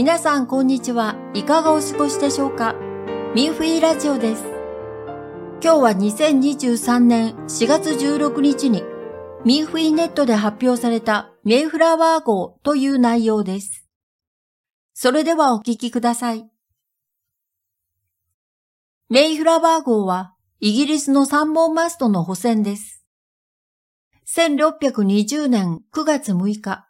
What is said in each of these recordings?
皆さんこんにちは。いかがお過ごしでしょうか？ミンフィーラジオです。今日は2023年4月16日にミンフィーネットで発表されたメイフラワー号という内容です。それではお聞きください。メイフラワー号はイギリスの三本マストの補船です。1620年9月6日、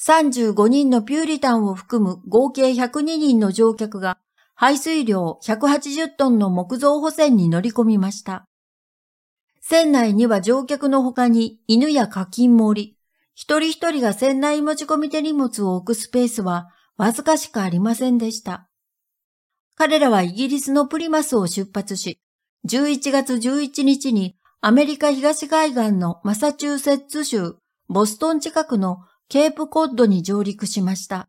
35人のピューリタンを含む合計102人の乗客が排水量180トンの木造補船に乗り込みました。船内には乗客の他に犬や課金もおり、一人一人が船内持ち込み手荷物を置くスペースはわずかしかありませんでした。彼らはイギリスのプリマスを出発し、11月11日にアメリカ東海岸のマサチューセッツ州ボストン近くのケープコッドに上陸しました。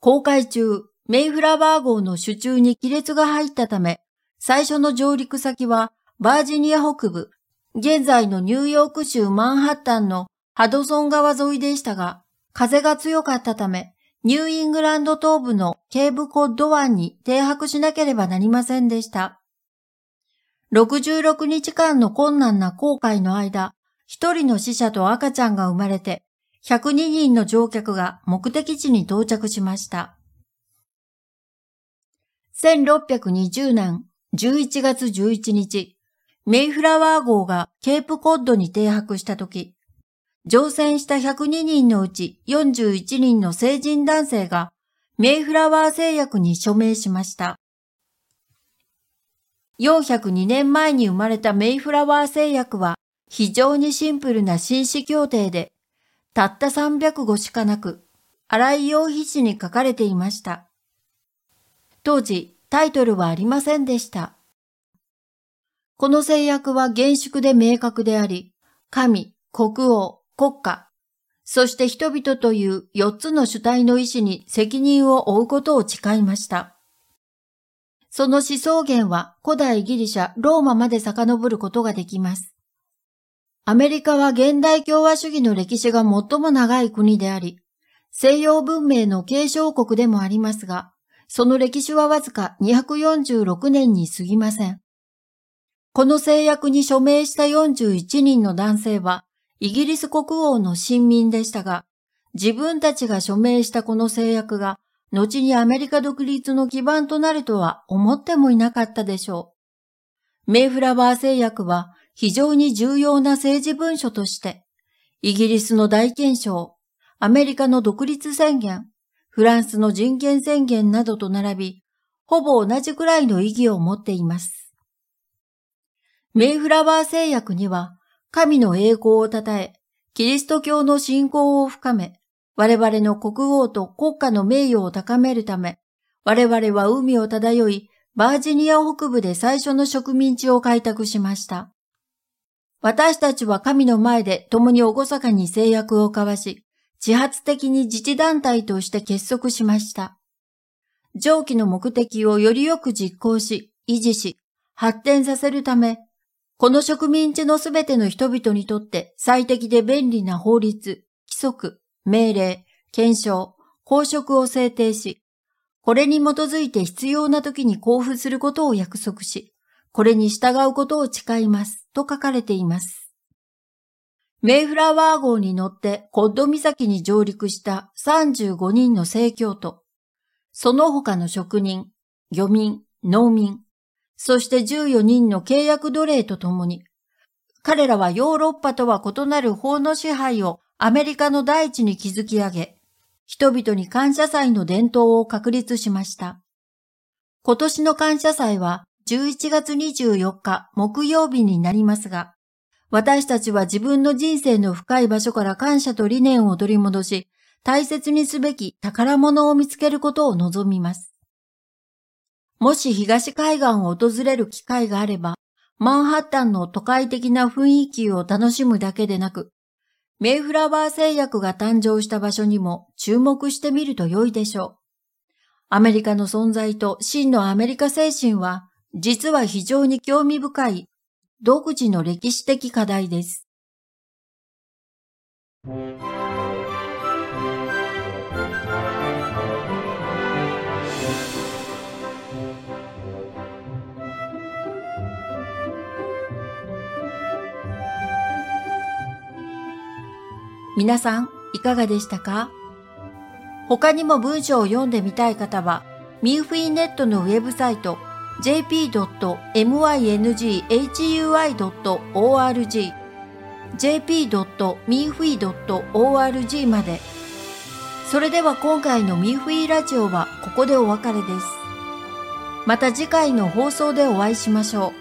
航海中、メイフラワー号の主柱に亀裂が入ったため、最初の上陸先はバージニア北部、現在のニューヨーク州マンハッタンのハドソン川沿いでしたが、風が強かったため、ニューイングランド東部のケープコッド湾に停泊しなければなりませんでした。66日間の困難な航海の間、一人の死者と赤ちゃんが生まれて、102人の乗客が目的地に到着しました。1620年11月11日、メイフラワー号がケープコッドに停泊したとき、乗船した102人のうち41人の成人男性がメイフラワー製薬に署名しました。402年前に生まれたメイフラワー製薬は非常にシンプルな紳士協定で、たった300語しかなく、荒井用筆紙に書かれていました。当時、タイトルはありませんでした。この制約は厳粛で明確であり、神、国王、国家、そして人々という四つの主体の意志に責任を負うことを誓いました。その思想源は古代ギリシャ、ローマまで遡ることができます。アメリカは現代共和主義の歴史が最も長い国であり、西洋文明の継承国でもありますが、その歴史はわずか246年に過ぎません。この制約に署名した41人の男性は、イギリス国王の親民でしたが、自分たちが署名したこの制約が、後にアメリカ独立の基盤となるとは思ってもいなかったでしょう。メイフラワー制約は非常に重要な政治文書として、イギリスの大憲章、アメリカの独立宣言、フランスの人権宣言などと並び、ほぼ同じくらいの意義を持っています。メイフラワー制約には、神の栄光を称え、キリスト教の信仰を深め、我々の国王と国家の名誉を高めるため、我々は海を漂い、バージニア北部で最初の植民地を開拓しました。私たちは神の前で共に厳かに制約を交わし、自発的に自治団体として結束しました。上記の目的をよりよく実行し、維持し、発展させるため、この植民地のすべての人々にとって最適で便利な法律、規則、命令、検証、公職を制定し、これに基づいて必要な時に交付することを約束し、これに従うことを誓いますと書かれています。メイフラワー号に乗ってコッド岬に上陸した35人の聖教徒、その他の職人、漁民、農民、そして14人の契約奴隷とともに、彼らはヨーロッパとは異なる法の支配をアメリカの大地に築き上げ、人々に感謝祭の伝統を確立しました。今年の感謝祭は11月24日木曜日になりますが、私たちは自分の人生の深い場所から感謝と理念を取り戻し、大切にすべき宝物を見つけることを望みます。もし東海岸を訪れる機会があれば、マンハッタンの都会的な雰囲気を楽しむだけでなく、メイフラワー製薬が誕生した場所にも注目してみると良いでしょう。アメリカの存在と真のアメリカ精神は、実は非常に興味深い独自の歴史的課題です。皆さん、いかがでしたか？他にも文章を読んでみたい方は、ミーフィーネットのウェブサイト、jp.mynghui.org jp.mefui.org まで。それでは今回のミーフィーラジオはここでお別れです。また次回の放送でお会いしましょう。